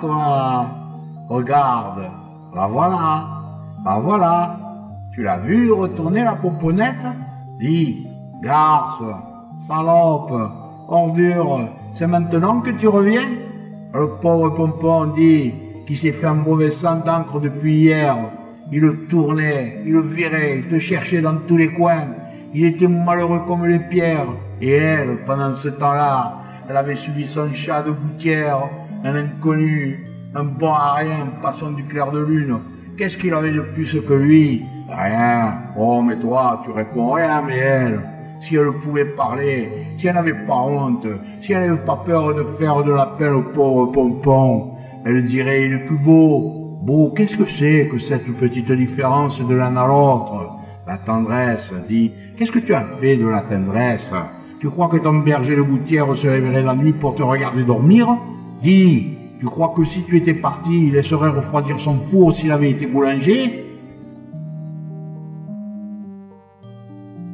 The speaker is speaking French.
Toi. Regarde. La voilà. La voilà. Tu l'as vu retourner la pomponnette Dis, garce, salope, ordure, c'est maintenant que tu reviens? Le pauvre pompon dit qui s'est fait un mauvais sang d'encre depuis hier. Il le tournait, il le virait, il te cherchait dans tous les coins. Il était malheureux comme les pierres. Et elle, pendant ce temps-là, elle avait suivi son chat de gouttière, un inconnu, un bon à rien, passant du clair de lune. Qu'est-ce qu'il avait de plus que lui? Rien. Oh, mais toi, tu réponds rien, mais elle, si elle pouvait parler, si elle n'avait pas honte, si elle n'avait pas peur de faire de la peine au pauvre pompon, elle dirait, il est plus beau. Beau, qu'est-ce que c'est que cette petite différence de l'un à l'autre? La tendresse, dit, qu'est-ce que tu as fait de la tendresse? Tu crois que ton berger de gouttière se réveillerait la nuit pour te regarder dormir? Dis, tu crois que si tu étais parti, il laisserait refroidir son four s'il avait été boulanger?